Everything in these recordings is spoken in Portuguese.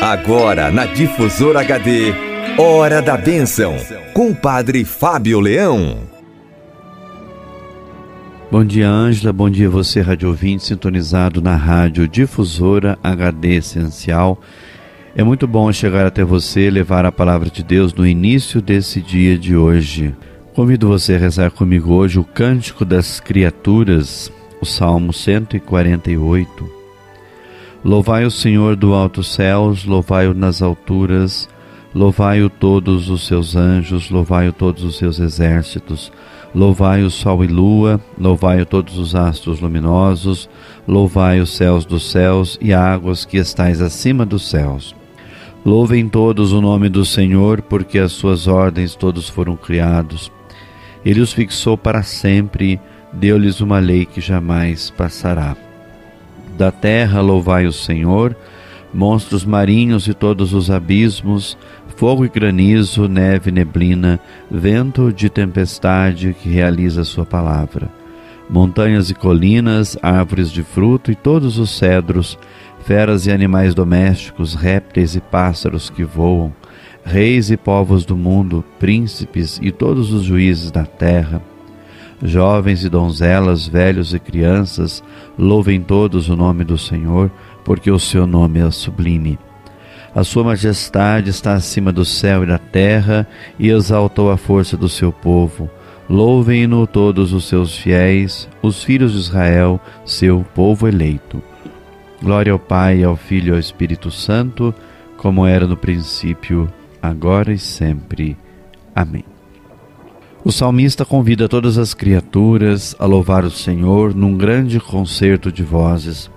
Agora na Difusora HD, Hora da Bênção, com o Padre Fábio Leão. Bom dia, Ângela. Bom dia, você, rádio ouvinte, sintonizado na Rádio Difusora HD Essencial. É muito bom chegar até você, levar a palavra de Deus no início desse dia de hoje. Convido você a rezar comigo hoje o Cântico das Criaturas, o Salmo 148. Louvai o Senhor do alto céus, louvai-o nas alturas, louvai-o todos os seus anjos, louvai-o todos os seus exércitos, louvai o sol e lua, louvai-o todos os astros luminosos, louvai os céus dos céus e águas que estais acima dos céus. Louvem todos o nome do Senhor, porque as suas ordens todos foram criados. Ele os fixou para sempre, deu-lhes uma lei que jamais passará. Da terra louvai o Senhor, monstros marinhos e todos os abismos, fogo e granizo, neve e neblina, vento de tempestade que realiza sua palavra. Montanhas e colinas, árvores de fruto e todos os cedros, feras e animais domésticos, répteis e pássaros que voam, reis e povos do mundo, príncipes e todos os juízes da terra, Jovens e donzelas, velhos e crianças, louvem todos o nome do Senhor, porque o seu nome é sublime. A sua majestade está acima do céu e da terra e exaltou a força do seu povo. Louvem-no todos os seus fiéis, os filhos de Israel, seu povo eleito. Glória ao Pai, ao Filho e ao Espírito Santo, como era no princípio, agora e sempre. Amém. O salmista convida todas as criaturas a louvar o Senhor num grande concerto de vozes.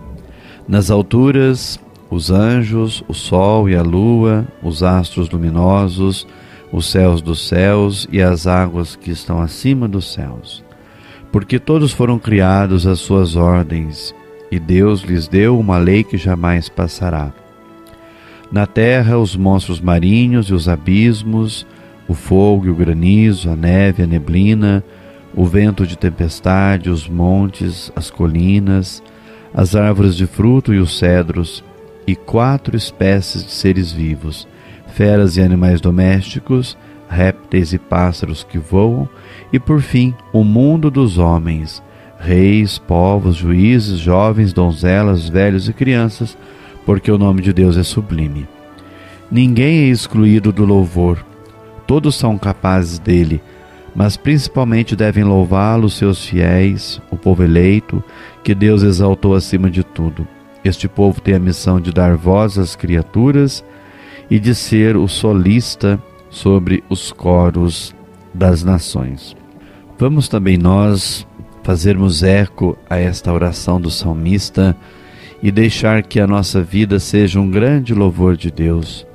Nas alturas, os anjos, o sol e a lua, os astros luminosos, os céus dos céus e as águas que estão acima dos céus. Porque todos foram criados às suas ordens, e Deus lhes deu uma lei que jamais passará. Na terra, os monstros marinhos e os abismos, o fogo o granizo, a neve, a neblina, o vento de tempestade, os montes, as colinas, as árvores de fruto e os cedros, e quatro espécies de seres vivos, feras e animais domésticos, répteis e pássaros que voam, e por fim o mundo dos homens, reis, povos, juízes, jovens, donzelas, velhos e crianças, porque o nome de Deus é sublime. Ninguém é excluído do louvor, todos são capazes dele, mas principalmente devem louvá-lo seus fiéis, o povo eleito, que Deus exaltou acima de tudo. Este povo tem a missão de dar voz às criaturas e de ser o solista sobre os coros das nações. Vamos também nós fazermos eco a esta oração do salmista e deixar que a nossa vida seja um grande louvor de Deus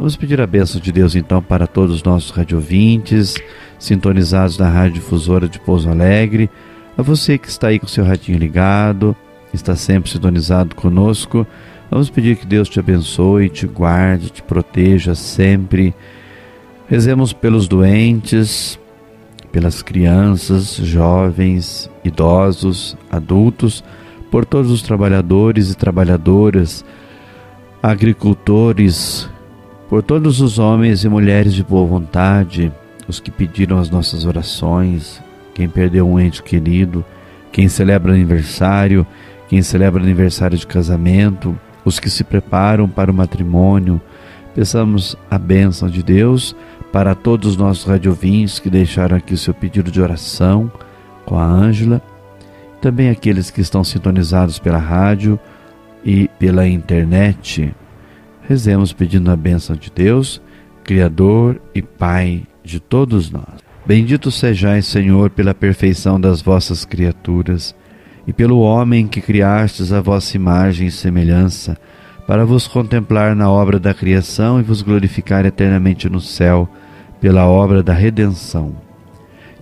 Vamos pedir a bênção de Deus então para todos os nossos radiovintes, sintonizados na Rádio Difusora de Pouso Alegre, a você que está aí com seu radinho ligado, está sempre sintonizado conosco. Vamos pedir que Deus te abençoe, te guarde, te proteja sempre. Rezemos pelos doentes, pelas crianças, jovens, idosos, adultos, por todos os trabalhadores e trabalhadoras, agricultores, por todos os homens e mulheres de boa vontade, os que pediram as nossas orações, quem perdeu um ente querido, quem celebra aniversário, quem celebra aniversário de casamento, os que se preparam para o matrimônio, peçamos a bênção de Deus para todos os nossos radiovinhos que deixaram aqui o seu pedido de oração com a Ângela, também aqueles que estão sintonizados pela rádio e pela internet Rezemos pedindo a bênção de Deus, Criador e Pai de todos nós. Bendito sejais, Senhor, pela perfeição das vossas criaturas e pelo homem que criastes a vossa imagem e semelhança, para vos contemplar na obra da criação e vos glorificar eternamente no céu pela obra da redenção.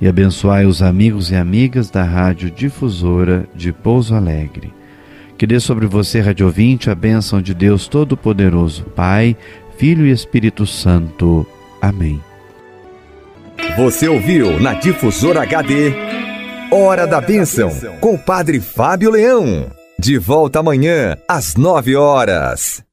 E abençoai os amigos e amigas da Rádio Difusora de Pouso Alegre que dê sobre você, Rádio Ouvinte, a bênção de Deus Todo-Poderoso, Pai, Filho e Espírito Santo. Amém. Você ouviu na Difusora HD Hora da Bênção, com o Padre Fábio Leão. De volta amanhã, às nove horas.